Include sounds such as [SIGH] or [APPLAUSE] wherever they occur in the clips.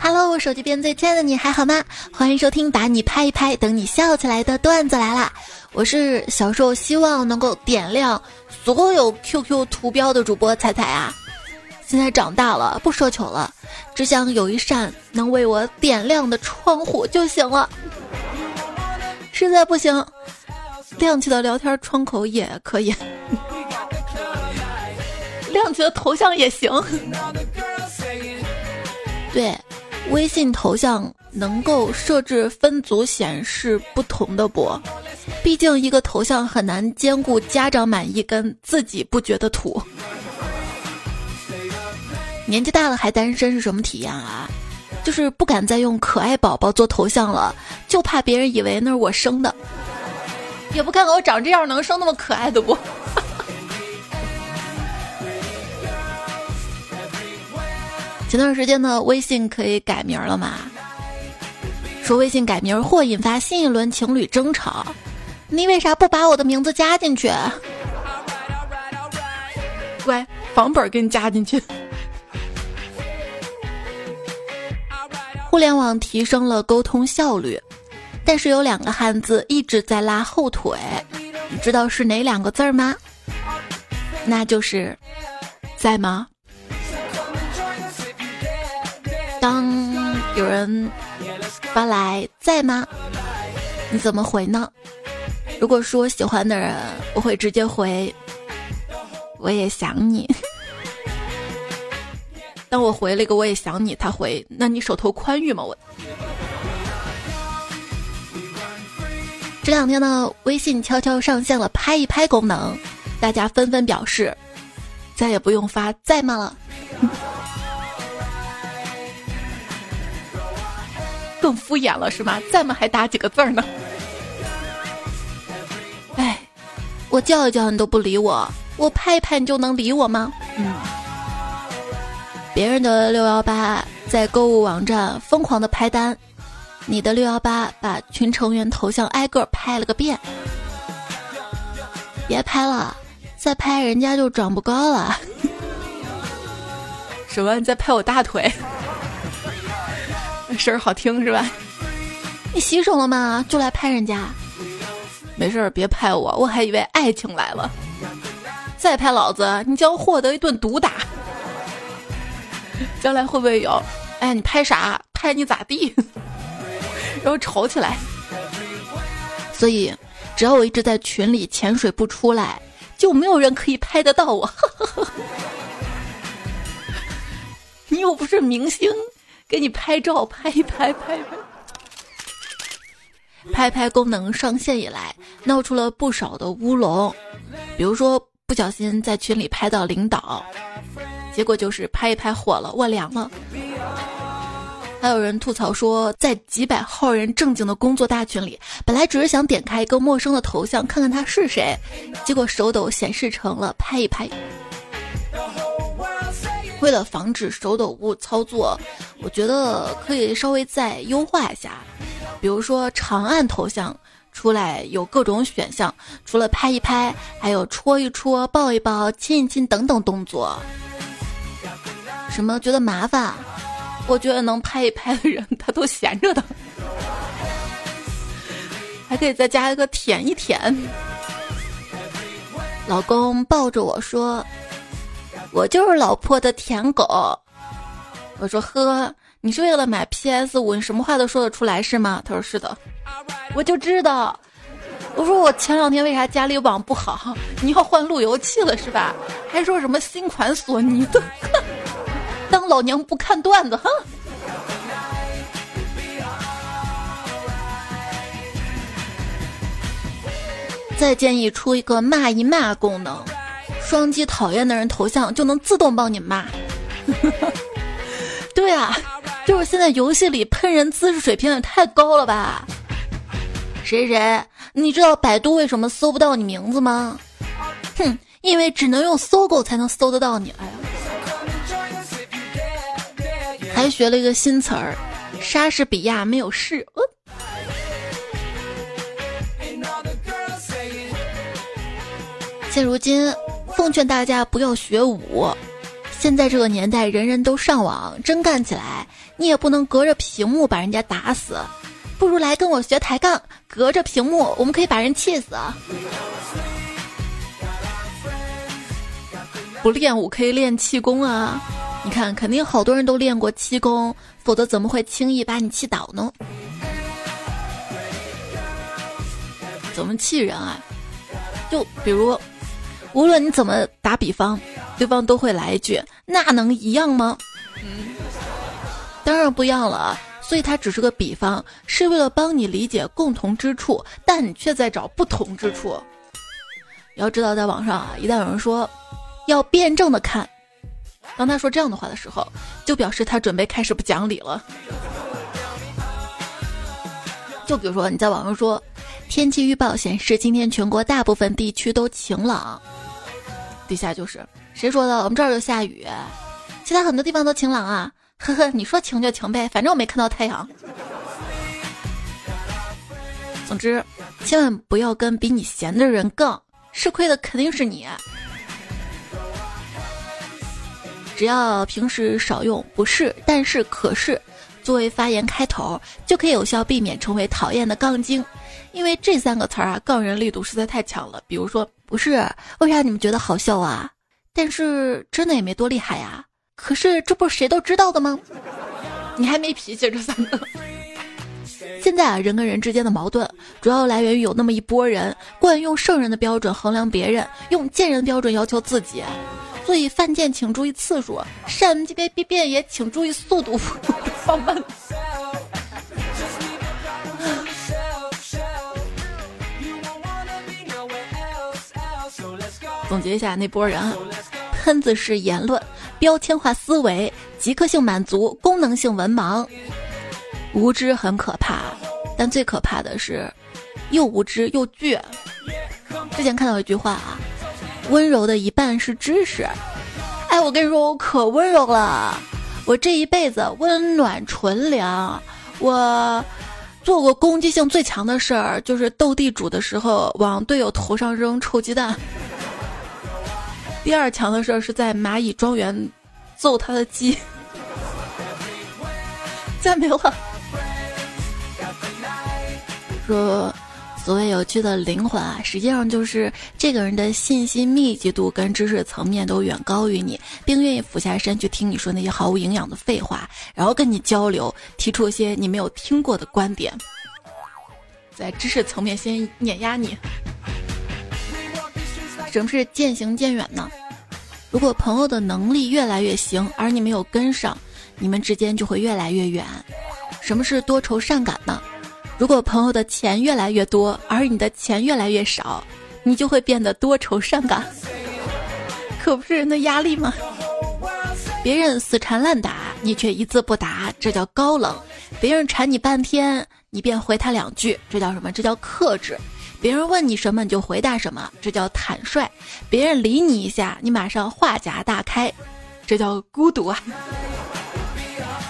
Hello，我手机边最亲爱的你还好吗？欢迎收听把你拍一拍，等你笑起来的段子来啦！我是小时候希望能够点亮所有 QQ 图标的主播彩彩啊，现在长大了不奢求了，只想有一扇能为我点亮的窗户就行了。实在不行，亮起的聊天窗口也可以，亮起的头像也行。[LAUGHS] 对。微信头像能够设置分组显示不同的不？毕竟一个头像很难兼顾家长满意跟自己不觉得土。[LAUGHS] 年纪大了还单身是什么体验啊？就是不敢再用可爱宝宝做头像了，就怕别人以为那是我生的。也不看看我长这样能生那么可爱的不？前段时间呢，微信可以改名了嘛？说微信改名或引发新一轮情侣争吵，你为啥不把我的名字加进去？乖，房本给你加进去。[LAUGHS] 互联网提升了沟通效率，但是有两个汉字一直在拉后腿，你知道是哪两个字吗？那就是在吗？有人发来在吗？你怎么回呢？如果说喜欢的人，我会直接回我也想你。[LAUGHS] 当我回了一个我也想你，他回那你手头宽裕吗？我这两天呢，微信悄悄上线了拍一拍功能，大家纷纷表示再也不用发在吗了。更敷衍了是吗？在吗？还打几个字儿呢？哎，我叫一叫你都不理我，我拍一拍你就能理我吗？嗯。别人的六幺八在购物网站疯狂的拍单，你的六幺八把群成员头像挨个拍了个遍。别拍了，再拍人家就长不高了。[LAUGHS] 什么？你在拍我大腿？[LAUGHS] 声儿好听是吧？你洗手了吗？就来拍人家？没事儿，别拍我，我还以为爱情来了。再拍老子，你将获得一顿毒打。[LAUGHS] 将来会不会有？哎，你拍啥？拍你咋地？[LAUGHS] 然后吵起来。所以，只要我一直在群里潜水不出来，就没有人可以拍得到我。你又不是明星。给你拍照，拍一拍，拍拍，拍拍功能上线以来，闹出了不少的乌龙。比如说，不小心在群里拍到领导，结果就是拍一拍火了，我凉了。还有人吐槽说，在几百号人正经的工作大群里，本来只是想点开一个陌生的头像看看他是谁，结果手抖显示成了拍一拍。为了防止手抖误操作，我觉得可以稍微再优化一下。比如说，长按头像出来有各种选项，除了拍一拍，还有戳一戳、抱一抱、亲一亲等等动作。什么觉得麻烦？我觉得能拍一拍的人，他都闲着的。[LAUGHS] 还可以再加一个舔一舔。老公抱着我说。我就是老婆的舔狗，我说呵，你是为了买 PS 五，你什么话都说得出来是吗？他说是的，我就知道。我说我前两天为啥家里网不好？你要换路由器了是吧？还说什么新款索尼的，[LAUGHS] 当老娘不看段子，哼！再建议出一个骂一骂功能。双击讨厌的人头像就能自动帮你骂。[LAUGHS] 对啊，就是现在游戏里喷人姿势水平也太高了吧？谁谁，你知道百度为什么搜不到你名字吗？哼，因为只能用搜狗才能搜得到你。哎呀，还学了一个新词儿，莎士比亚没有事。现如今。奉劝大家不要学武，现在这个年代，人人都上网，真干起来，你也不能隔着屏幕把人家打死，不如来跟我学抬杠，隔着屏幕，我们可以把人气死。不练武可以练气功啊！你看，肯定好多人都练过气功，否则怎么会轻易把你气倒呢？怎么气人啊？就比如，无论你怎么打比方，对方都会来一句：“那能一样吗？”嗯，当然不一样了。所以它只是个比方，是为了帮你理解共同之处，但你却在找不同之处。要知道，在网上啊，一旦有人说要辩证的看，当他说这样的话的时候，就表示他准备开始不讲理了。就比如说，你在网上说。天气预报显示，今天全国大部分地区都晴朗。底下就是谁说的？我们这儿就下雨，其他很多地方都晴朗啊！呵呵，你说晴就晴呗，反正我没看到太阳。总之，千万不要跟比你闲的人杠，吃亏的肯定是你。只要平时少用“不是”“但是”“可是”作为发言开头，就可以有效避免成为讨厌的杠精。因为这三个词儿啊，杠人力度实在太强了。比如说，不是为啥你们觉得好笑啊？但是真的也没多厉害呀。可是这不是谁都知道的吗？[LAUGHS] 你还没脾气，这三个。现在啊，人跟人之间的矛盾，主要来源于有那么一波人惯用圣人的标准衡量别人，用贱人标准要求自己。所以犯贱请注意次数，善变变也请注意速度，[LAUGHS] 放慢。总结一下那波人：喷子式言论、标签化思维、即刻性满足、功能性文盲。无知很可怕，但最可怕的是又无知又倔。之前看到一句话啊，温柔的一半是知识。哎，我跟你说，我可温柔了，我这一辈子温暖纯良。我做过攻击性最强的事儿，就是斗地主的时候往队友头上扔臭鸡蛋。第二强的事儿是在蚂蚁庄园揍他的鸡，再没有了。说所谓有趣的灵魂啊，实际上就是这个人的信息密集度跟知识层面都远高于你，并愿意俯下身去听你说那些毫无营养的废话，然后跟你交流，提出一些你没有听过的观点，在知识层面先碾压你。什么是渐行渐远呢？如果朋友的能力越来越行，而你没有跟上，你们之间就会越来越远。什么是多愁善感呢？如果朋友的钱越来越多，而你的钱越来越少，你就会变得多愁善感。可不是人的压力吗？别人死缠烂打，你却一字不答，这叫高冷；别人缠你半天，你便回他两句，这叫什么？这叫克制。别人问你什么你就回答什么，这叫坦率；别人理你一下，你马上话匣大开，这叫孤独啊！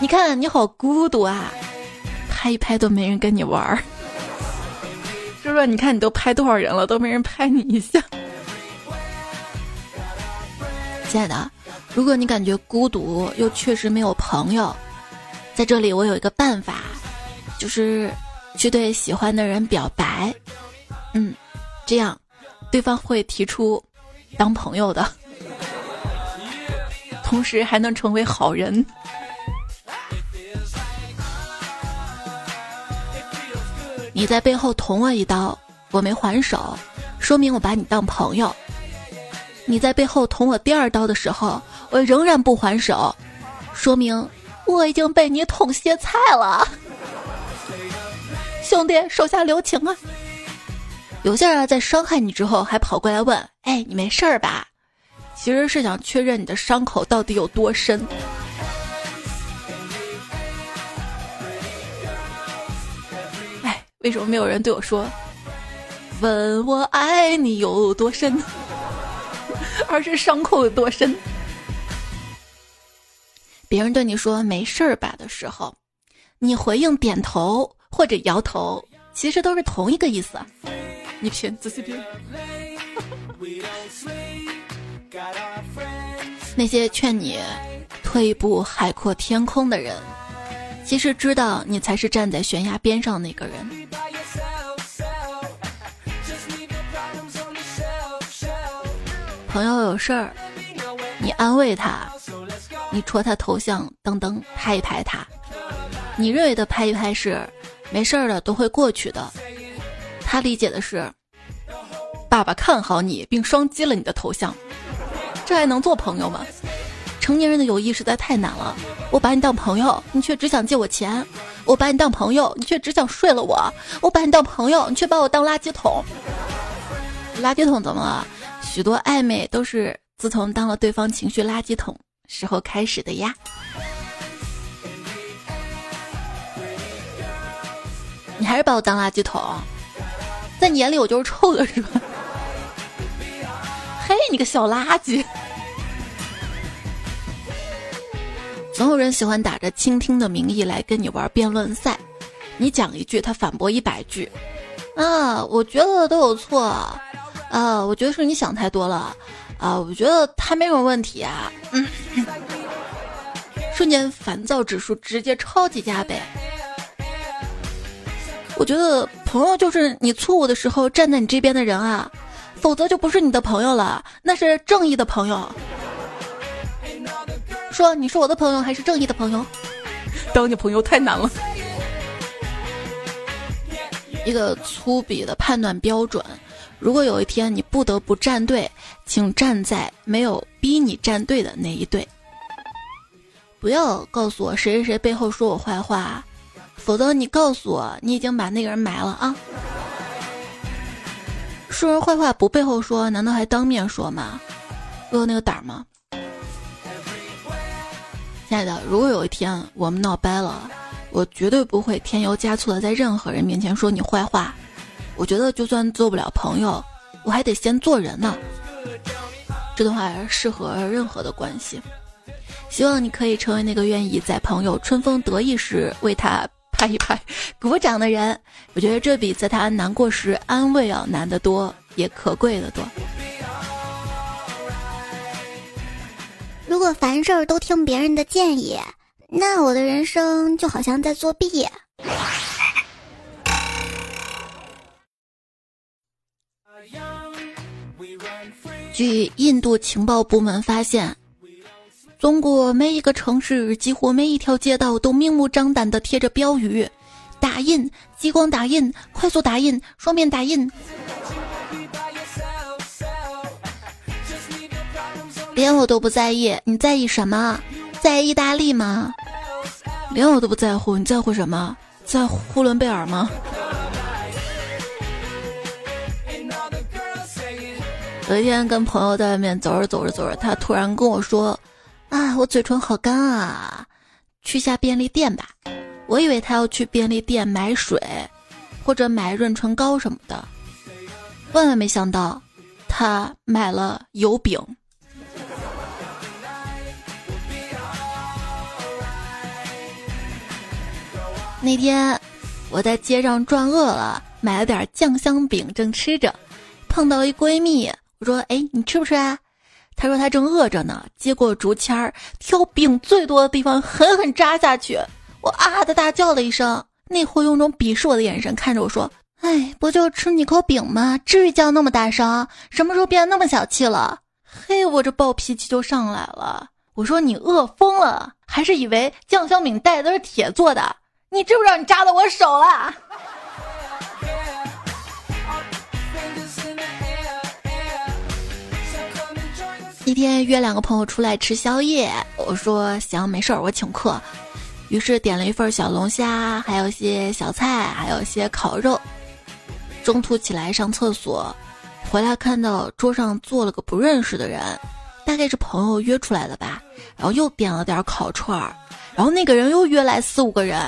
你看你好孤独啊，拍一拍都没人跟你玩儿。说说你看你都拍多少人了，都没人拍你一下。亲爱的，如果你感觉孤独又确实没有朋友，在这里我有一个办法，就是去对喜欢的人表白。嗯，这样，对方会提出当朋友的，[LAUGHS] 同时还能成为好人。你在背后捅我一刀，我没还手，说明我把你当朋友。你在背后捅我第二刀的时候，我仍然不还手，说明我已经被你捅歇菜了。兄弟，手下留情啊！有些人在伤害你之后，还跑过来问：“哎，你没事儿吧？”其实是想确认你的伤口到底有多深。哎，为什么没有人对我说：“问我爱你有多深”，[LAUGHS] 而是伤口有多深？别人对你说“没事儿吧”的时候，你回应点头或者摇头，其实都是同一个意思。你品，仔细品。[LAUGHS] 那些劝你退一步海阔天空的人，其实知道你才是站在悬崖边上那个人。[LAUGHS] 朋友有事儿，你安慰他，你戳他头像，噔噔拍一拍他。你认为的拍一拍是没事儿的，都会过去的。他理解的是，爸爸看好你，并双击了你的头像，这还能做朋友吗？成年人的友谊实在太难了。我把你当朋友，你却只想借我钱；我把你当朋友，你却只想睡了我；我把你当朋友，你却把我当垃圾桶。垃圾桶怎么了？许多暧昧都是自从当了对方情绪垃圾桶时候开始的呀。你还是把我当垃圾桶，在你眼里我就是臭的，是吧？嘿，你个小垃圾！总有人喜欢打着倾听的名义来跟你玩辩论赛，你讲一句，他反驳一百句。啊，我觉得都有错。啊，我觉得是你想太多了，啊，我觉得他没什么问题啊，嗯，[LAUGHS] 瞬间烦躁指数直接超级加倍。我觉得朋友就是你错误的时候站在你这边的人啊，否则就不是你的朋友了，那是正义的朋友。说你是我的朋友还是正义的朋友？当你朋友太难了。一个粗鄙的判断标准。如果有一天你不得不站队，请站在没有逼你站队的那一队。不要告诉我谁谁谁背后说我坏话，否则你告诉我你已经把那个人埋了啊！说人坏话不背后说，难道还当面说吗？我有那个胆儿吗？亲爱的，如果有一天我们闹掰了，我绝对不会添油加醋的在任何人面前说你坏话。我觉得就算做不了朋友，我还得先做人呢。这段话适合任何的关系。希望你可以成为那个愿意在朋友春风得意时为他拍一拍、鼓掌的人。我觉得这比在他难过时安慰要难得多，也可贵的多。如果凡事都听别人的建议，那我的人生就好像在作弊。据印度情报部门发现，中国每一个城市几乎每一条街道都明目张胆地贴着标语：打印、激光打印、快速打印、双面打印。连我都不在意，你在意什么？在意大利吗？连我都不在乎，你在乎什么？在呼伦贝尔吗？有一天跟朋友在外面走着走着走着，他突然跟我说：“啊，我嘴唇好干啊，去下便利店吧。”我以为他要去便利店买水，或者买润唇膏什么的，万万没想到，他买了油饼。那天我在街上转饿了，买了点酱香饼，正吃着，碰到一闺蜜。我说：“哎，你吃不吃啊？”他说：“他正饿着呢。”接过竹签儿，挑饼最多的地方狠狠扎下去。我啊的大叫了一声。那货用种鄙视我的眼神看着我说：“哎，不就吃你口饼吗？至于叫那么大声？什么时候变得那么小气了？”嘿，我这暴脾气就上来了。我说：“你饿疯了，还是以为酱香饼带的是铁做的？你知不知道你扎到我手了？”一天约两个朋友出来吃宵夜，我说行，没事儿，我请客。于是点了一份小龙虾，还有一些小菜，还有一些烤肉。中途起来上厕所，回来看到桌上坐了个不认识的人，大概是朋友约出来的吧。然后又点了点烤串儿，然后那个人又约来四五个人。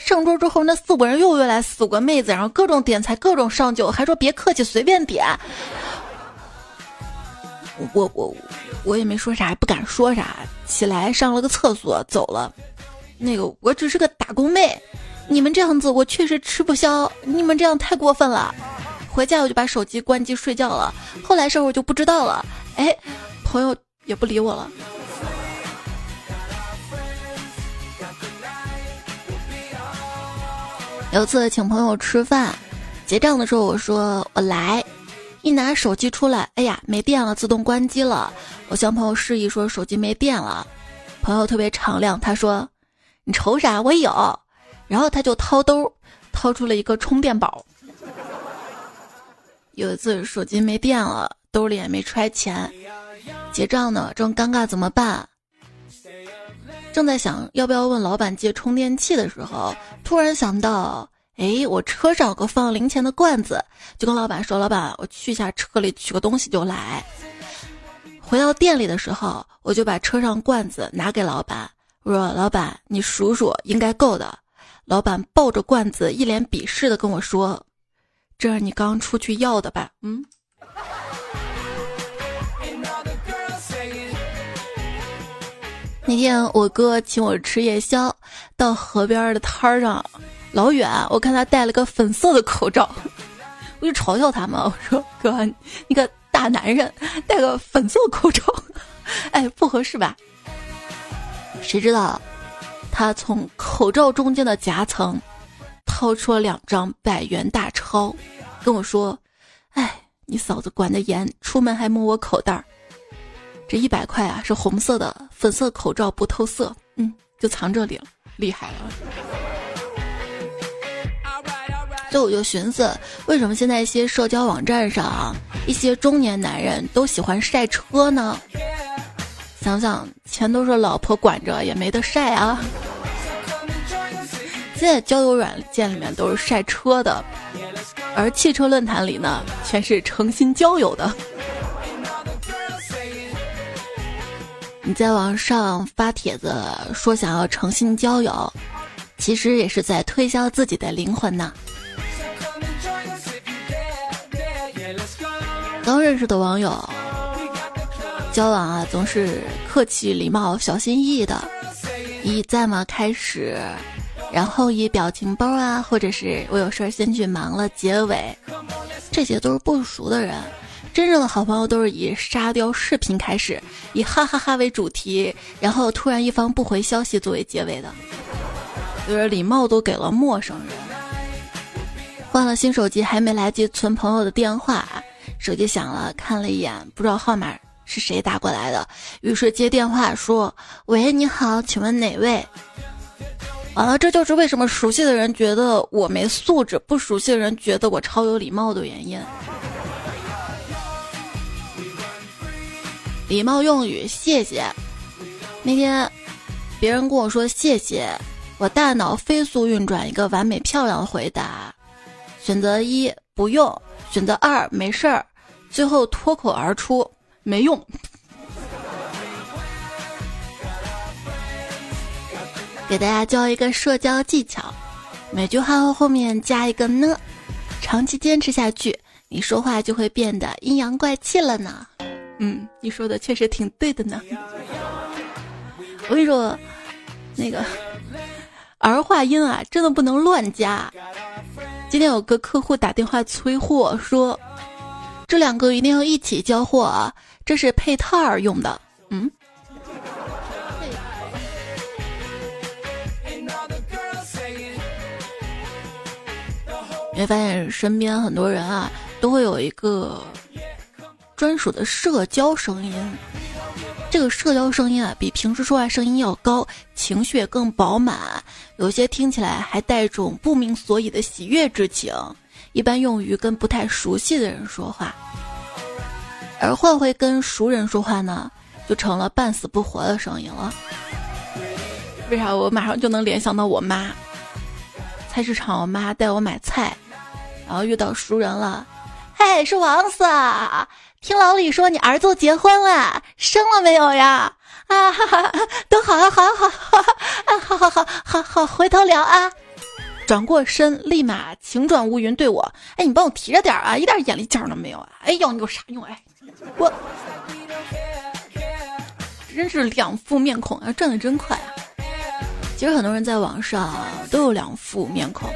上桌之后，那四五个人又约来四五个妹子，然后各种点菜，各种上酒，还说别客气，随便点。我我我也没说啥，不敢说啥。起来上了个厕所，走了。那个我只是个打工妹，你们这样子我确实吃不消。你们这样太过分了。回家我就把手机关机睡觉了。后来事儿我就不知道了。哎，朋友也不理我了。有次请朋友吃饭，结账的时候我说我来，一拿手机出来，哎呀没电了，自动关机了。我向朋友示意说手机没电了，朋友特别敞亮，他说你愁啥？我有。然后他就掏兜，掏出了一个充电宝。有一次手机没电了，兜里也没揣钱，结账呢正尴尬怎么办？正在想要不要问老板借充电器的时候，突然想到，哎，我车上有个放零钱的罐子，就跟老板说：“老板，我去一下车里取个东西就来。”回到店里的时候，我就把车上罐子拿给老板，我说：“老板，你数数，应该够的。”老板抱着罐子，一脸鄙视的跟我说：“这是你刚出去要的吧？”嗯。那天我哥请我吃夜宵，到河边的摊儿上，老远我看他戴了个粉色的口罩，[LAUGHS] 我就嘲笑他嘛，我说：“哥，你个大男人戴个粉色口罩，[LAUGHS] 哎，不合适吧？”谁知道，他从口罩中间的夹层掏出了两张百元大钞，跟我说：“哎，你嫂子管得严，出门还摸我口袋儿。”这一百块啊，是红色的，粉色口罩不透色，嗯，就藏这里了，厉害了。所以我就寻思，为什么现在一些社交网站上，一些中年男人都喜欢晒车呢？想想钱都是老婆管着，也没得晒啊。现在交友软件里面都是晒车的，而汽车论坛里呢，全是诚心交友的。你在网上发帖子说想要诚信交友，其实也是在推销自己的灵魂呢。刚认识的网友，交往啊总是客气礼貌、小心翼翼的，以在吗开始，然后以表情包啊，或者是我有事先去忙了结尾，这些都是不熟的人。真正的好朋友都是以沙雕视频开始，以哈哈哈为主题，然后突然一方不回消息作为结尾的，就是礼貌都给了陌生人。换了新手机还没来及存朋友的电话，手机响了，看了一眼，不知道号码是谁打过来的，于是接电话说：“喂，你好，请问哪位？”完了，这就是为什么熟悉的人觉得我没素质，不熟悉的人觉得我超有礼貌的原因。礼貌用语，谢谢。那天，别人跟我说谢谢，我大脑飞速运转一个完美漂亮的回答：选择一不用，选择二没事儿，最后脱口而出没用。给大家教一个社交技巧，每句话后面加一个呢，长期坚持下去，你说话就会变得阴阳怪气了呢。嗯，你说的确实挺对的呢。我跟你说，那个儿化音啊，真的不能乱加。今天有个客户打电话催货，说这两个一定要一起交货啊，这是配套儿用的。嗯。你会发现身边很多人啊，都会有一个。专属的社交声音，这个社交声音啊，比平时说话声音要高，情绪也更饱满，有些听起来还带种不明所以的喜悦之情。一般用于跟不太熟悉的人说话，而换回跟熟人说话呢，就成了半死不活的声音了。为啥？我马上就能联想到我妈，菜市场我妈带我买菜，然后遇到熟人了，嘿，是王四啊。听老李说，你儿子结婚了，生了没有呀？啊，哈哈，都好啊，好，好，好，啊，好好好好好，回头聊啊。转过身，立马晴转乌云，对我，哎，你帮我提着点啊，一点眼力劲儿都没有啊！哎要，你有啥用？哎，我真是两副面孔啊，转的真快啊！其实很多人在网上都有两副面孔，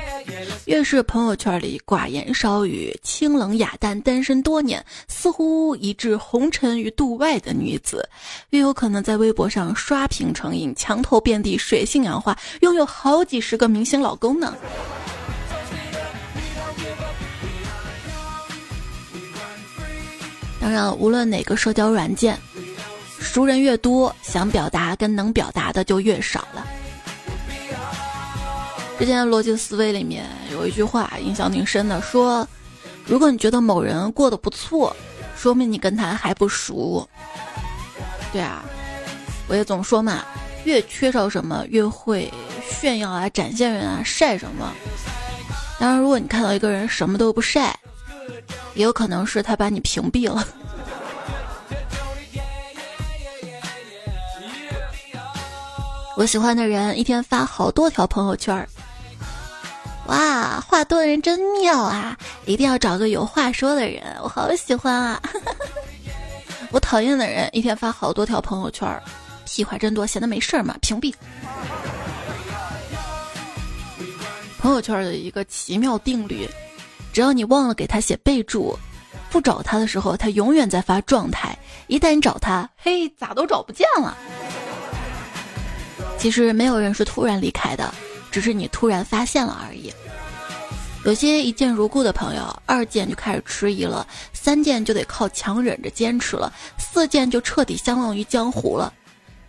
越是朋友圈里寡言少语、清冷雅淡、单身多年、似乎已置红尘于度外的女子，越有可能在微博上刷屏成瘾、墙头遍地水性杨花，拥有好几十个明星老公呢。当然，无论哪个社交软件，熟人越多，想表达跟能表达的就越少了。之前逻辑思维里面有一句话印象挺深的，说：如果你觉得某人过得不错，说明你跟他还不熟。对啊，我也总说嘛，越缺少什么越会炫耀啊、展现人啊、晒什么。当然，如果你看到一个人什么都不晒，也有可能是他把你屏蔽了。[LAUGHS] 我喜欢的人一天发好多条朋友圈。哇，话多的人真妙啊！一定要找个有话说的人，我好喜欢啊！[LAUGHS] 我讨厌的人一天发好多条朋友圈，屁话真多，闲的没事儿嘛，屏蔽。朋友圈的一个奇妙定律，只要你忘了给他写备注，不找他的时候，他永远在发状态；一旦你找他，嘿，咋都找不见了。其实没有人是突然离开的。只是你突然发现了而已。有些一见如故的朋友，二见就开始迟疑了，三见就得靠强忍着坚持了，四见就彻底相忘于江湖了。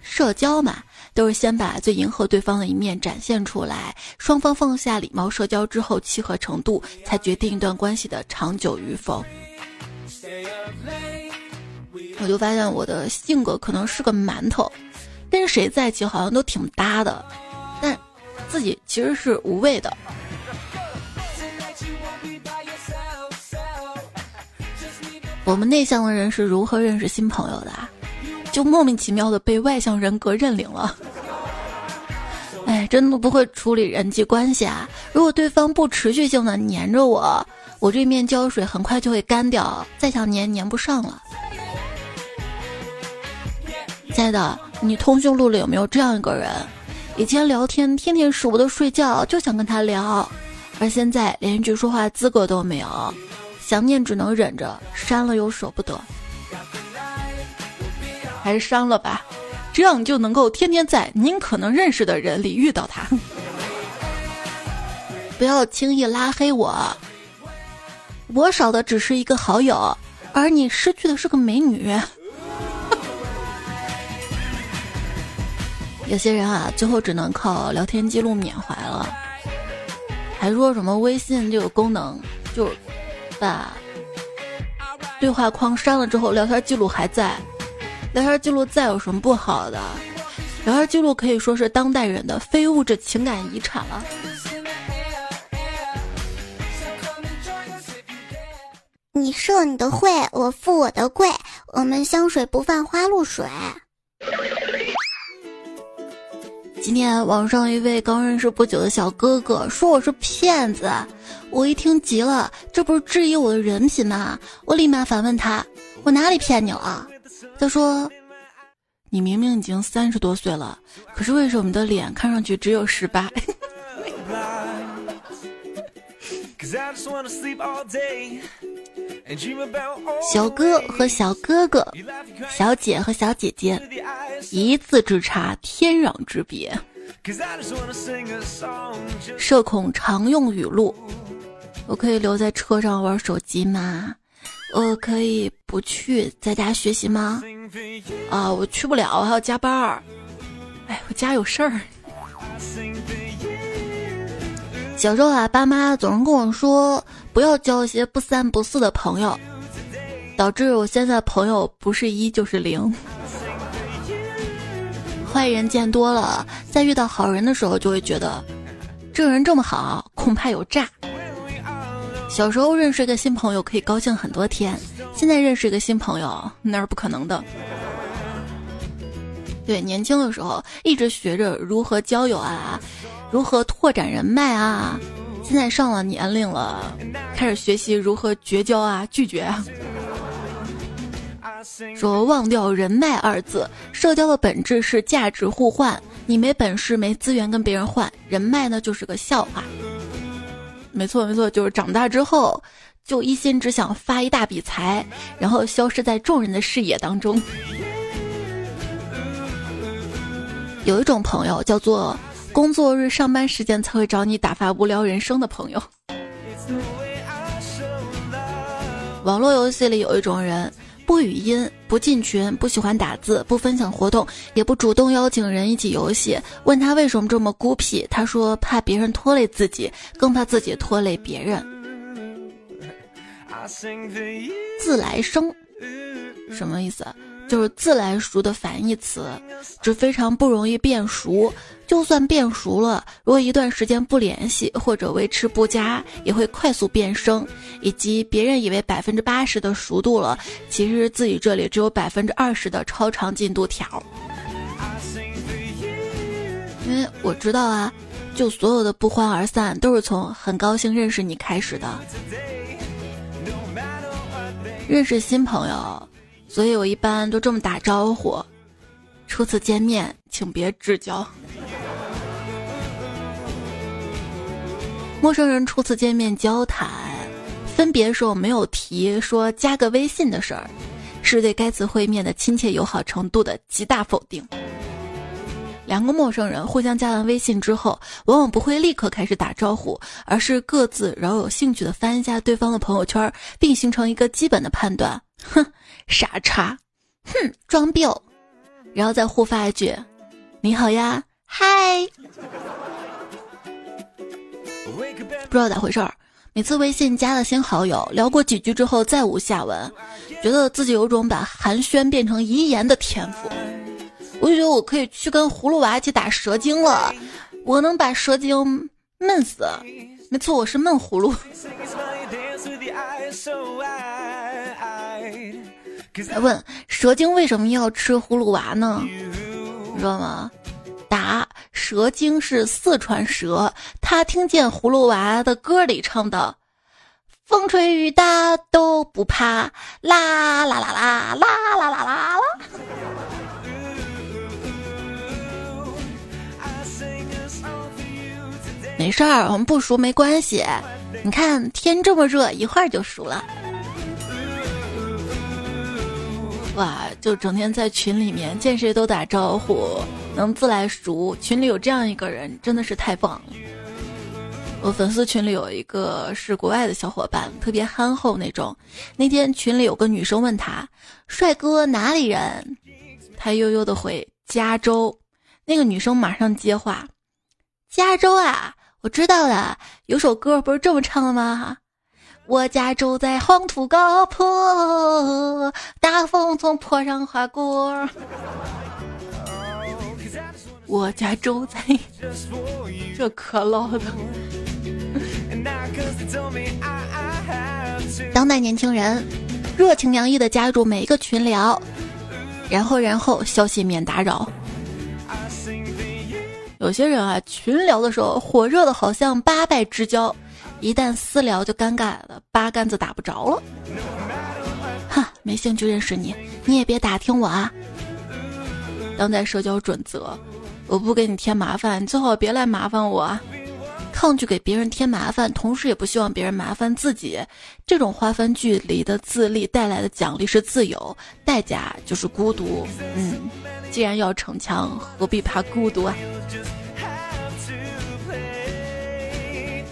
社交嘛，都是先把最迎合对方的一面展现出来，双方放下礼貌社交之后，契合程度才决定一段关系的长久与否。我就发现我的性格可能是个馒头，跟谁在一起好像都挺搭的，自己其实是无畏的。我们内向的人是如何认识新朋友的？就莫名其妙的被外向人格认领了。哎，真的不会处理人际关系啊！如果对方不持续性的黏着我，我这面胶水很快就会干掉，再想粘粘不上了。亲爱的，你通讯录里有没有这样一个人？以前聊天天天舍不得睡觉，就想跟他聊，而现在连一句说话资格都没有，想念只能忍着，删了又舍不得，还是删了吧，这样你就能够天天在您可能认识的人里遇到他。[LAUGHS] 不要轻易拉黑我，我少的只是一个好友，而你失去的是个美女。有些人啊，最后只能靠聊天记录缅怀了，还说什么微信这个功能，就把对话框删了之后，聊天记录还在。聊天记录再有什么不好的？聊天记录可以说是当代人的非物质情感遗产了。你受你的会，我付我的贵，我们香水不犯花露水。今天网上一位刚认识不久的小哥哥说我是骗子，我一听急了，这不是质疑我的人品吗？我立马反问他，我哪里骗你了？他说，你明明已经三十多岁了，可是为什么你的脸看上去只有十八？小哥和小哥哥，小姐和小姐姐，一字之差，天壤之别。社恐常用语录：我可以留在车上玩手机吗？我可以不去在家学习吗？啊，我去不了，我还要加班儿。哎，我家有事儿。小时候啊，爸妈总是跟我说。不要交一些不三不四的朋友，导致我现在朋友不是一就是零。坏人见多了，在遇到好人的时候，就会觉得这人这么好，恐怕有诈。小时候认识一个新朋友可以高兴很多天，现在认识一个新朋友那是不可能的。对，年轻的时候一直学着如何交友啊，如何拓展人脉啊。现在上了年龄了，开始学习如何绝交啊，拒绝啊。[LAUGHS] 说忘掉人脉二字，社交的本质是价值互换，你没本事、没资源跟别人换人脉呢，就是个笑话。没错，没错，就是长大之后就一心只想发一大笔财，然后消失在众人的视野当中。有一种朋友叫做工作日上班时间才会找你打发无聊人生的朋友。[LAUGHS] 网络游戏里有一种人。不语音，不进群，不喜欢打字，不分享活动，也不主动邀请人一起游戏。问他为什么这么孤僻，他说怕别人拖累自己，更怕自己拖累别人。自来生，什么意思？就是自来熟的反义词，指非常不容易变熟。就算变熟了，如果一段时间不联系或者维持不佳，也会快速变生。以及别人以为百分之八十的熟度了，其实自己这里只有百分之二十的超长进度条。因为我知道啊，就所有的不欢而散，都是从很高兴认识你开始的。认识新朋友。所以我一般都这么打招呼，初次见面请别指教。陌生人初次见面交谈，分别时候没有提说加个微信的事儿，是对该次会面的亲切友好程度的极大否定。两个陌生人互相加完微信之后，往往不会立刻开始打招呼，而是各自饶有兴趣地翻一下对方的朋友圈，并形成一个基本的判断。哼。傻叉，哼，装逼，然后再互发一句：“你好呀，嗨。”不知道咋回事儿，每次微信加了新好友，聊过几句之后再无下文，觉得自己有种把寒暄变成遗言的天赋。我就觉得我可以去跟葫芦娃一起打蛇精了，我能把蛇精闷死。没错，我是闷葫芦。[LAUGHS] 问蛇精为什么要吃葫芦娃呢？你知道吗？答：蛇精是四川蛇，他听见葫芦娃的歌里唱的“风吹雨打都不怕，啦啦啦啦啦啦啦啦啦”。没事儿，我们不熟没关系。你看天这么热，一会儿就熟了。哇，就整天在群里面见谁都打招呼，能自来熟。群里有这样一个人，真的是太棒了。我粉丝群里有一个是国外的小伙伴，特别憨厚那种。那天群里有个女生问他：“帅哥哪里人？”他悠悠的回：“加州。”那个女生马上接话：“加州啊，我知道了，有首歌不是这么唱的吗？”我家住在黄土高坡，大风从坡上划过。我家住在，这可老的。[LAUGHS] 当代年轻人热情洋溢的加入每一个群聊，然后然后消息免打扰。有些人啊，群聊的时候火热的好像八拜之交。一旦私聊就尴尬了，八竿子打不着了。哈，没兴趣认识你，你也别打听我啊。当代社交准则：我不给你添麻烦，你最好别来麻烦我啊。抗拒给别人添麻烦，同时也不希望别人麻烦自己。这种划分距离的自立带来的奖励是自由，代价就是孤独。嗯，既然要逞强，何必怕孤独啊？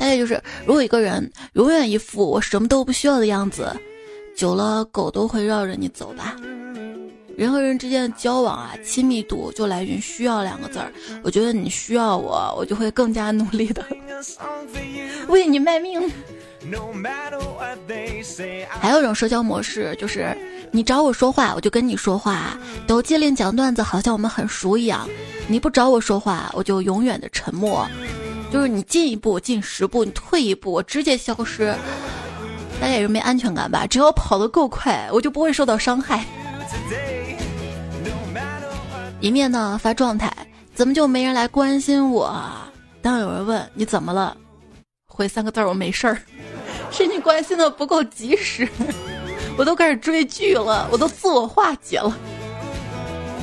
大概就是，如果一个人永远一副我什么都不需要的样子，久了狗都会绕着你走吧。人和人之间的交往啊，亲密度就来源需要两个字儿。我觉得你需要我，我就会更加努力的为你卖命。还有一种社交模式，就是你找我说话，我就跟你说话，抖机灵讲段子，好像我们很熟一样。你不找我说话，我就永远的沉默。就是你进一步，我进十步；你退一步，我直接消失。大家也是没安全感吧？只要跑得够快，我就不会受到伤害。一面呢发状态，怎么就没人来关心我？当有人问你怎么了，回三个字：我没事儿。[LAUGHS] 是你关心的不够及时，我都开始追剧了，我都自我化解了。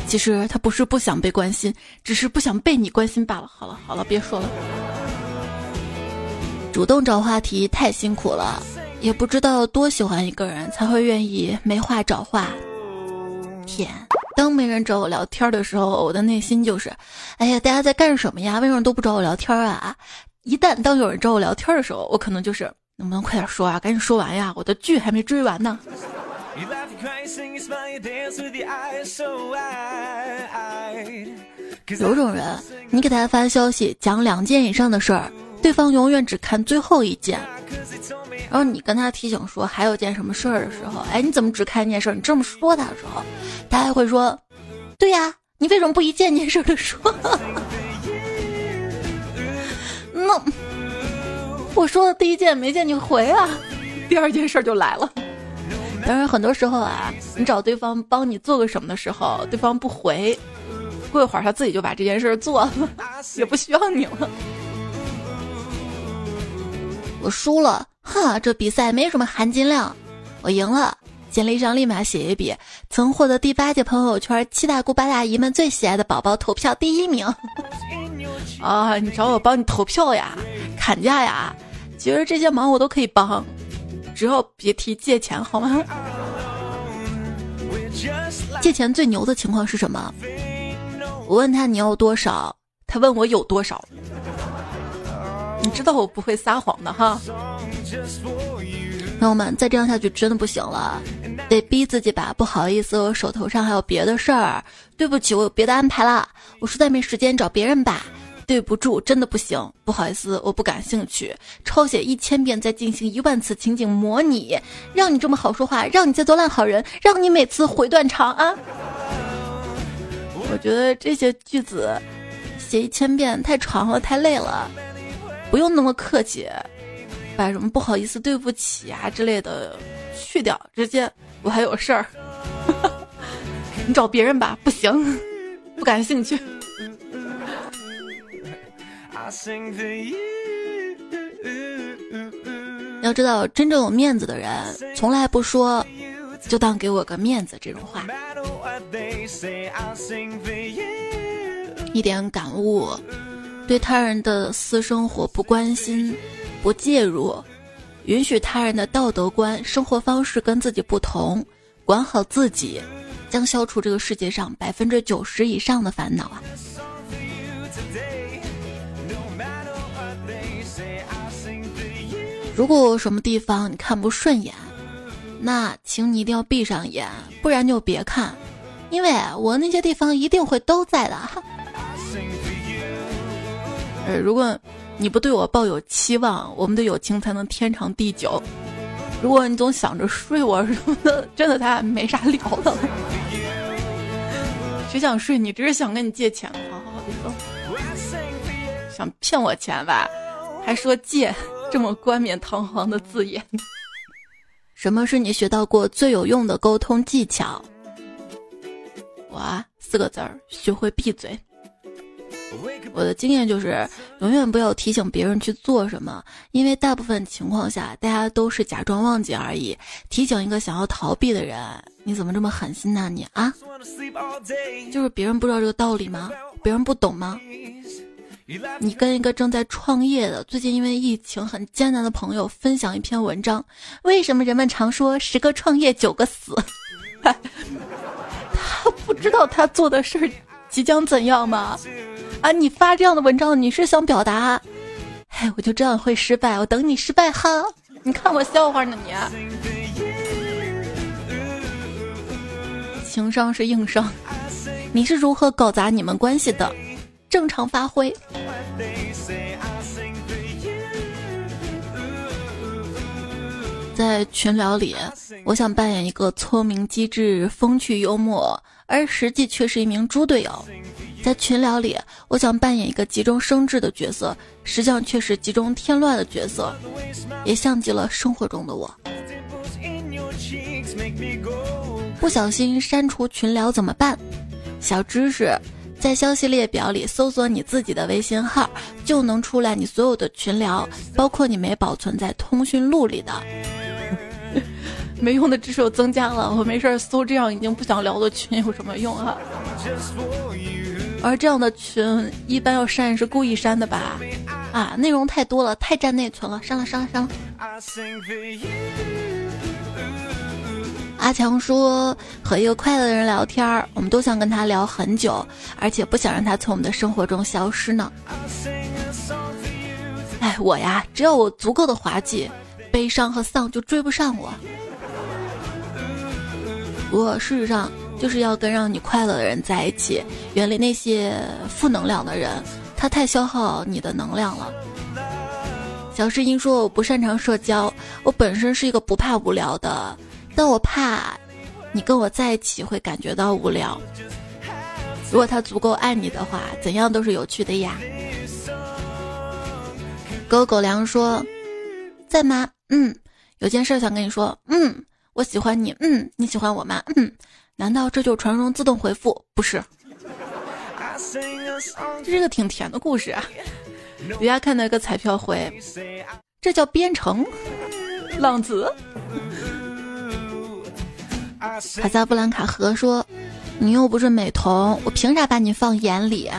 其实他不是不想被关心，只是不想被你关心罢了。好了好了，别说了。主动找话题太辛苦了，也不知道多喜欢一个人才会愿意没话找话。天，当没人找我聊天的时候，我的内心就是，哎呀，大家在干什么呀？为什么都不找我聊天啊？一旦当有人找我聊天的时候，我可能就是，能不能快点说啊？赶紧说完呀，我的剧还没追完呢。有种人，你给他发消息讲两件以上的事儿。对方永远只看最后一件，然后你跟他提醒说还有件什么事儿的时候，哎，你怎么只看一件事儿？你这么说他的时候，他还会说，对呀，你为什么不一件件事儿的说？[LAUGHS] 那我说的第一件没见你回啊，第二件事儿就来了。当然，很多时候啊，你找对方帮你做个什么的时候，对方不回，过一会儿他自己就把这件事儿做了，[LAUGHS] 也不需要你了。[LAUGHS] 我输了，哈，这比赛没什么含金量。我赢了，简历上立马写一笔，曾获得第八届朋友圈七大姑八大姨们最喜爱的宝宝投票第一名。[LAUGHS] 啊，你找我帮你投票呀，砍价呀，其实这些忙我都可以帮，只要别提借钱好吗？[LAUGHS] 借钱最牛的情况是什么？我问他你要多少，他问我有多少。你知道我不会撒谎的哈，朋友们，再这样下去真的不行了，得逼自己吧。不好意思，我手头上还有别的事儿，对不起，我有别的安排了，我实在没时间找别人吧。对不住，真的不行，不好意思，我不感兴趣。抄写一千遍，再进行一万次情景模拟，让你这么好说话，让你再做烂好人，让你每次回断肠啊！我觉得这些句子写一千遍太长了，太累了。不用那么客气，把什么不好意思、对不起啊之类的去掉，直接我还有事儿，[LAUGHS] 你找别人吧，不行，不感兴趣。要知道，真正有面子的人，从来不说“就当给我个面子”这种话。一点感悟。对他人的私生活不关心、不介入，允许他人的道德观、生活方式跟自己不同，管好自己，将消除这个世界上百分之九十以上的烦恼啊！如果有什么地方你看不顺眼，那请你一定要闭上眼，不然就别看，因为我那些地方一定会都在的。[LAUGHS] 呃如果你不对我抱有期望，我们的友情才能天长地久。如果你总想着睡我什么的，真的他没啥聊的了。[LAUGHS] 谁想睡你？只是想跟你借钱。好好好，别说。想骗我钱吧？还说借，这么冠冕堂皇的字眼。[LAUGHS] 什么是你学到过最有用的沟通技巧？我啊，四个字儿：学会闭嘴。我的经验就是，永远不要提醒别人去做什么，因为大部分情况下，大家都是假装忘记而已。提醒一个想要逃避的人，你怎么这么狠心呢？你啊，就是别人不知道这个道理吗？别人不懂吗？你跟一个正在创业的、最近因为疫情很艰难的朋友分享一篇文章，为什么人们常说十个创业九个死？[LAUGHS] 他不知道他做的事儿即将怎样吗？啊！你发这样的文章，你是想表达？哎，我就这样会失败，我等你失败哈！你看我笑话呢你。情商是硬伤，你是如何搞砸你们关系的？正常发挥。在群聊里，我想扮演一个聪明机智、风趣幽默，而实际却是一名猪队友。在群聊里，我想扮演一个急中生智的角色，实际上却是急中添乱的角色，也像极了生活中的我。不小心删除群聊怎么办？小知识，在消息列表里搜索你自己的微信号，就能出来你所有的群聊，包括你没保存在通讯录里的。[LAUGHS] 没用的知识又增加了，我没事搜这样已经不想聊的群有什么用啊？而这样的群一般要删是故意删的吧？啊，内容太多了，太占内存了，删了删了删了。阿强说和一个快乐的人聊天儿，我们都想跟他聊很久，而且不想让他从我们的生活中消失呢。哎，我呀，只要我足够的滑稽，悲伤和丧就追不上我。我事实上就是要跟让你快乐的人在一起，远离那些负能量的人，他太消耗你的能量了。小诗音说我不擅长社交，我本身是一个不怕无聊的。但我怕，你跟我在一起会感觉到无聊。如果他足够爱你的话，怎样都是有趣的呀。狗狗粮说：“在吗？嗯，有件事想跟你说。嗯，我喜欢你。嗯，你喜欢我吗？嗯，难道这就传说中自动回复？不是，这是个挺甜的故事啊。人家看到一个彩票回，这叫编程，浪子。”卡萨布兰卡河说：“你又不是美瞳，我凭啥把你放眼里？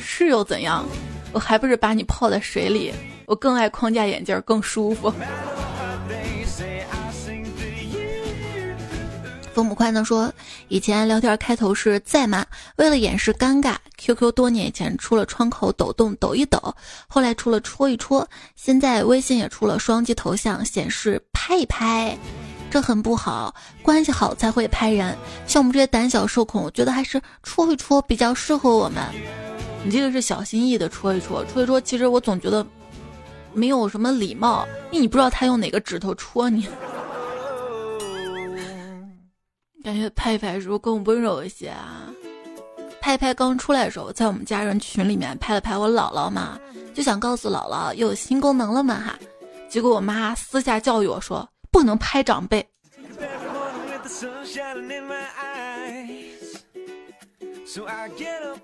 是又怎样？我还不是把你泡在水里？我更爱框架眼镜，更舒服。[LAUGHS] ”风母快呢说，以前聊天开头是在吗？为了掩饰尴尬，QQ 多年以前出了窗口抖动抖一抖，后来出了戳一戳，现在微信也出了双击头像显示拍一拍，这很不好。关系好才会拍人，像我们这些胆小受恐，我觉得还是戳一戳比较适合我们。你这个是小心翼翼的戳一戳，戳一戳，其实我总觉得没有什么礼貌，因为你不知道他用哪个指头戳你。感觉拍一拍是不是更温柔一些啊？拍一拍刚出来的时候，在我们家人群里面拍了拍我姥姥嘛，就想告诉姥姥有新功能了嘛哈。结果我妈私下教育我说不能拍长辈。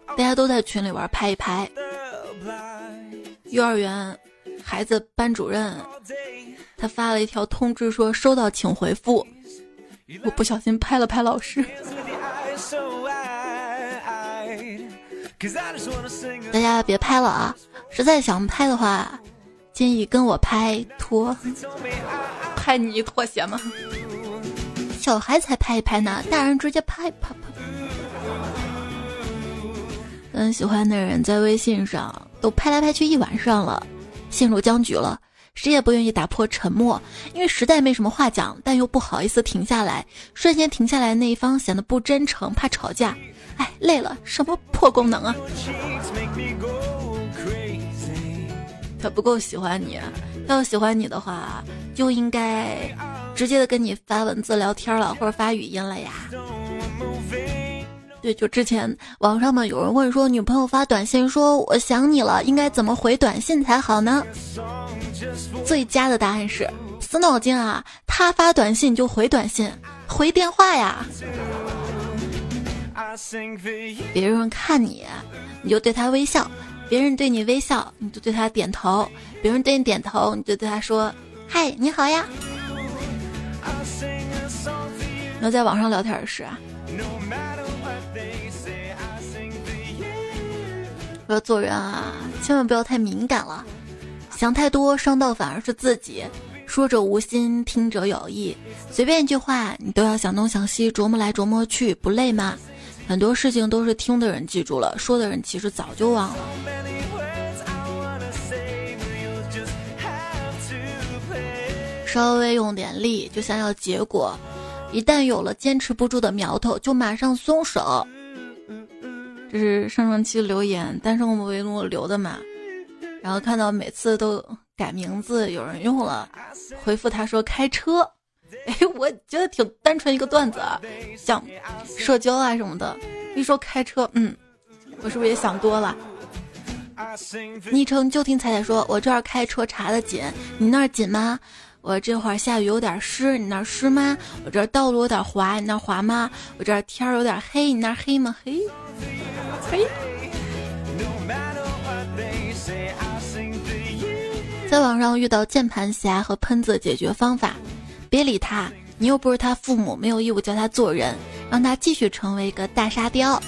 大家都在群里玩拍一拍。幼儿园孩子班主任他发了一条通知说收到请回复。我不小心拍了拍老师，大家别拍了啊！实在想拍的话，建议跟我拍拖，[LAUGHS] 拍你拖鞋吗？小孩才拍一拍呢，大人直接拍拍拍。跟喜欢的人在微信上都拍来拍去一晚上了，陷入僵局了。谁也不愿意打破沉默，因为实在没什么话讲，但又不好意思停下来。瞬间停下来那一方显得不真诚，怕吵架。哎，累了，什么破功能啊！他不够喜欢你，要喜欢你的话，就应该直接的跟你发文字聊天了，或者发语音了呀。对，就之前网上嘛，有人问说，女朋友发短信说我想你了，应该怎么回短信才好呢？最佳的答案是死脑筋啊！他发短信就回短信，回电话呀。别人看你，你就对他微笑；别人对你微笑，你就对他点头；别人对你点头，你就对他说：“嗨，你好呀。”然后在网上聊天时啊。说做人啊，千万不要太敏感了，想太多伤到反而是自己。说者无心，听者有意，随便一句话你都要想东想西，琢磨来琢磨去，不累吗？很多事情都是听的人记住了，说的人其实早就忘了。稍微用点力就想要结果，一旦有了坚持不住的苗头，就马上松手。这是上上期留言，单身狗为我留的嘛，然后看到每次都改名字，有人用了，回复他说开车，[LAUGHS] 哎，我觉得挺单纯一个段子，讲社交啊什么的，一说开车，嗯，我是不是也想多了？昵称就听彩彩说，我这儿开车查的紧，你那儿紧吗？我这会儿下雨有点湿，你那儿湿吗？我这儿道路有点滑，你那儿滑吗？我这儿天儿有点黑，你那儿黑吗？黑。在网上遇到键盘侠和喷子解决方法，别理他，你又不是他父母，没有义务教他做人，让他继续成为一个大沙雕。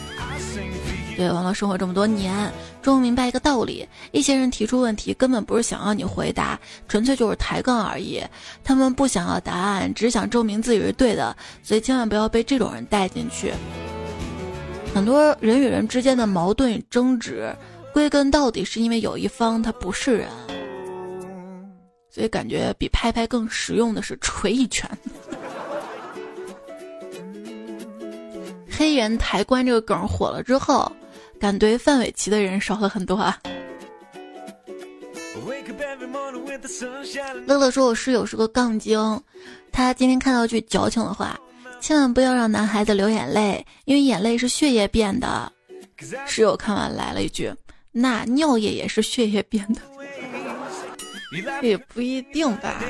对，网络生活这么多年，终于明白一个道理：一些人提出问题，根本不是想要你回答，纯粹就是抬杠而已。他们不想要答案，只想证明自己是对的，所以千万不要被这种人带进去。很多人与人之间的矛盾与争执，归根到底是因为有一方他不是人。所以感觉比拍拍更实用的是锤一拳。黑人抬棺这个梗火了之后。敢怼范玮琪的人少了很多啊！乐乐说：“我室友是个杠精，他今天看到句矫情的话，千万不要让男孩子流眼泪，因为眼泪是血液变的。”室友看完来了一句：“那尿液也是血液变的？”也不一定吧，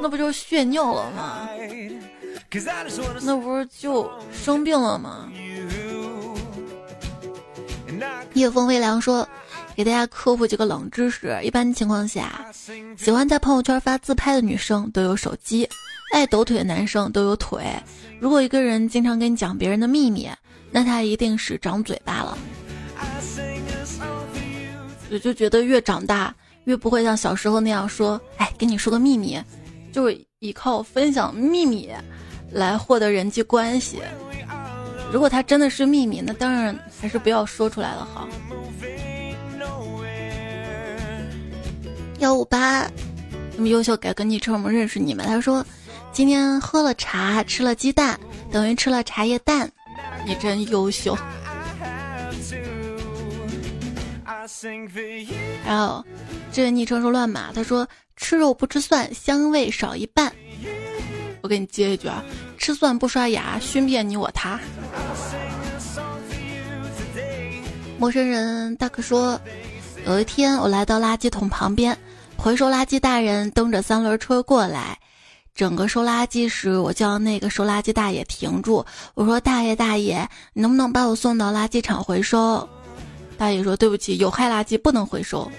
那不就血尿了吗？那不是就生病了吗？夜风微凉说：“给大家科普几个冷知识。一般情况下，喜欢在朋友圈发自拍的女生都有手机，爱抖腿的男生都有腿。如果一个人经常跟你讲别人的秘密，那他一定是长嘴巴了。我就觉得越长大越不会像小时候那样说，哎，跟你说个秘密，就是依靠分享秘密来获得人际关系。”如果他真的是秘密，那当然还是不要说出来了好。幺五八，那么优秀，改个昵称，我们认识你们。他说，今天喝了茶，吃了鸡蛋，等于吃了茶叶蛋。你真优秀。还有，这位昵称是乱码，他说吃肉不吃蒜，香味少一半。我给你接一句啊，吃蒜不刷牙，熏遍你我他。陌生人大哥说，有一天我来到垃圾桶旁边，回收垃圾大人蹬着三轮车过来，整个收垃圾时，我叫那个收垃圾大爷停住，我说大爷大爷，你能不能把我送到垃圾场回收？大爷说对不起，有害垃圾不能回收。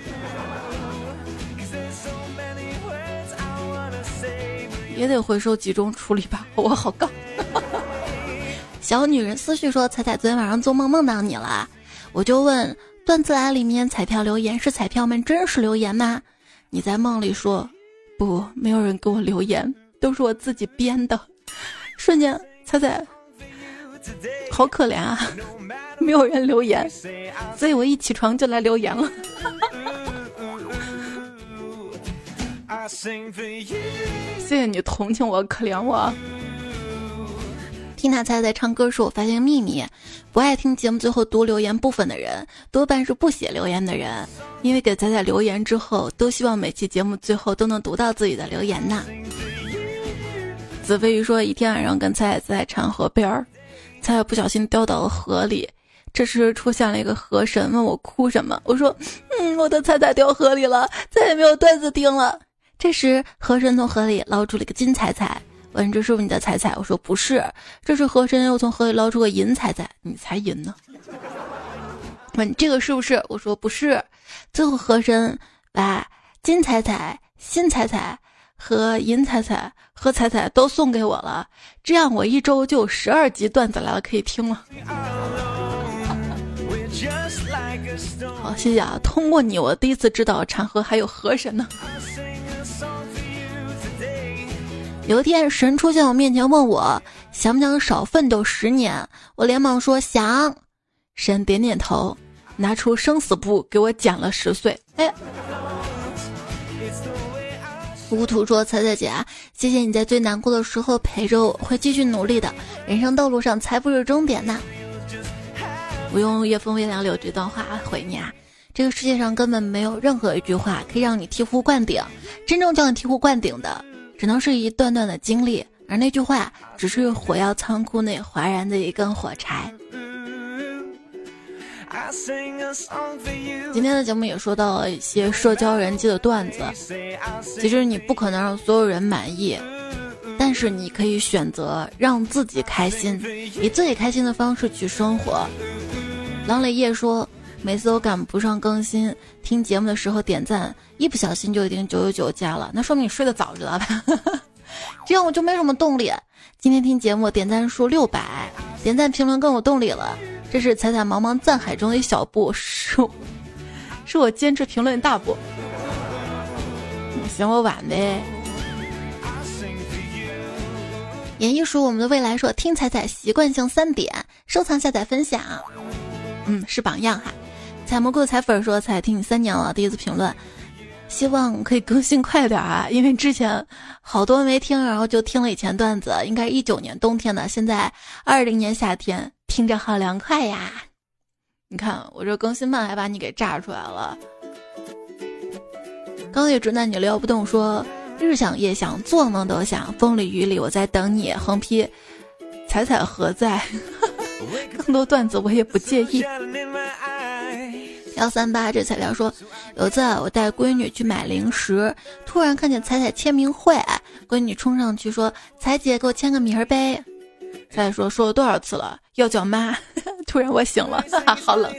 也得回收集中处理吧，我好杠。[LAUGHS] 小女人思绪说：“彩彩昨天晚上做梦梦到你了，我就问段子栏里面彩票留言是彩票们真实留言吗？你在梦里说不，没有人给我留言，都是我自己编的。瞬间，彩彩好可怜啊，没有人留言，所以我一起床就来留言了。[LAUGHS] ”谢谢你同情我、可怜我。听他猜在唱歌时，我发现秘密：不爱听节目最后读留言部分的人，多半是不写留言的人。因为给仔仔留言之后，都希望每期节目最后都能读到自己的留言呢。子飞鱼说：一天晚上跟菜菜在长河边儿，彩彩不小心掉到了河里，这时出现了一个河神，问我哭什么？我说：嗯，我的彩彩掉河里了，再也没有段子听了。这时，河神从河里捞出了一个金彩彩，问：“这是不是你的彩彩？”我说：“不是。”这时，河神又从河里捞出个银彩彩，你才银呢。问：“这个是不是？”我说：“不是。”最后，河神把金彩彩、新彩彩和银彩彩和彩彩都送给我了，这样我一周就有十二集段子来了，可以听了。[LAUGHS] 好，谢谢啊！通过你，我第一次知道长河还有河神呢。有一天，神出现我面前，问我想不想少奋斗十年。我连忙说想。神点点头，拿出生死簿给我减了十岁。哎，无图说：“彩彩姐，谢谢你在最难过的时候陪着我，会继续努力的。人生道路上，财富是终点呐。”我用夜风微凉柳这段话回你啊！这个世界上根本没有任何一句话可以让你醍醐灌顶，真正叫你醍醐灌顶的。只能是一段段的经历，而那句话只是火药仓库内哗然的一根火柴。今天的节目也说到了一些社交人际的段子，其实你不可能让所有人满意，但是你可以选择让自己开心，以自己开心的方式去生活。狼磊叶说。每次都赶不上更新，听节目的时候点赞，一不小心就已经九九九加了，那说明你睡得早，知道吧？[LAUGHS] 这样我就没什么动力。今天听节目点赞数六百，点赞评论更有动力了。这是彩彩茫茫赞海中的一小步，是是我坚持评论大步。嫌我晚呗。演艺署我们的未来说听彩彩习惯性三点：收藏、下载、分享。嗯，是榜样哈。采蘑菇采粉说彩听你三年了，第一次评论，希望可以更新快点啊，因为之前好多没听，然后就听了以前段子，应该一九年冬天的，现在二零年夏天，听着好凉快呀。你看我这更新慢，还把你给炸出来了。刚也直男你撩不动说。日想夜想，做梦都想，风里雨里我在等你。横批：彩彩何在？[LAUGHS] [LAUGHS] 更多段子我也不介意。[LAUGHS] 幺三八这材料说，有次我带闺女去买零食，突然看见彩彩签名会，闺女冲上去说：“彩姐，给我签个名呗。”彩彩说：“说了多少次了，要叫妈。[LAUGHS] ”突然我醒了，好冷。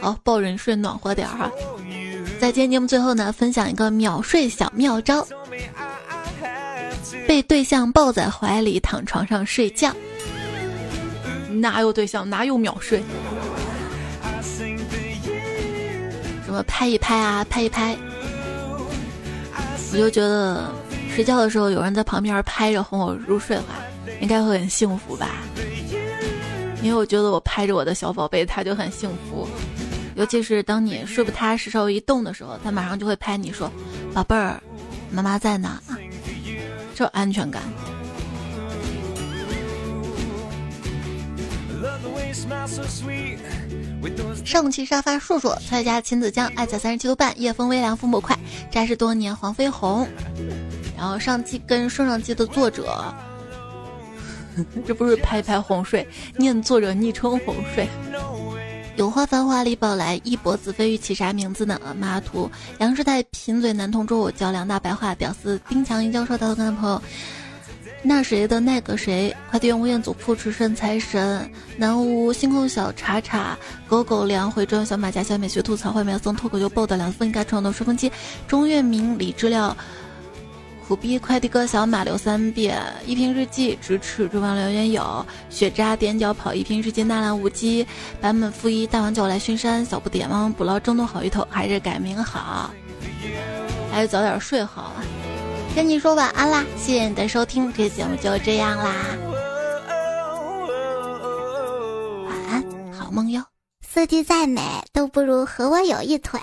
好，抱人睡暖和点哈。在今天节目最后呢，分享一个秒睡小妙招：被对象抱在怀里，躺床上睡觉。哪有对象，哪有秒睡？什么拍一拍啊，拍一拍。我就觉得睡觉的时候有人在旁边拍着哄我入睡的话，应该会很幸福吧。因为我觉得我拍着我的小宝贝，他就很幸福。尤其是当你睡不踏实、稍微一动的时候，他马上就会拍你说：“宝贝儿，妈妈在呢。”这安全感。上期沙发硕硕，蔡家秦子江，爱在三十七度半，夜风微凉，风不快，扎实多年黄飞鸿。然后上期跟上上期的作者。[LAUGHS] 这不是拍拍哄睡，念作者昵称哄睡。有花繁华李宝来，一博子飞玉起啥名字呢？马图杨世泰贫嘴男同桌，我叫梁大白话屌丝丁强一教授，他的男朋友。那谁的那个谁？快递员吴彦祖扑哧身财神南无星空小茶茶狗狗粮回转小马甲小美学吐槽坏苗送脱口秀爆的两次应该创作吹风机钟月明李知了。苦逼快递哥小马流三遍，一瓶日记直尺中王留言有雪渣踮脚跑一瓶日记纳兰无羁版本负一大王叫我来巡山小不点汪汪捕捞争夺好鱼头还是改名好，还是早点睡好！跟你说晚安啦，谢谢你的收听，这节目就这样啦，晚安，好梦哟。四季再美都不如和我有一腿。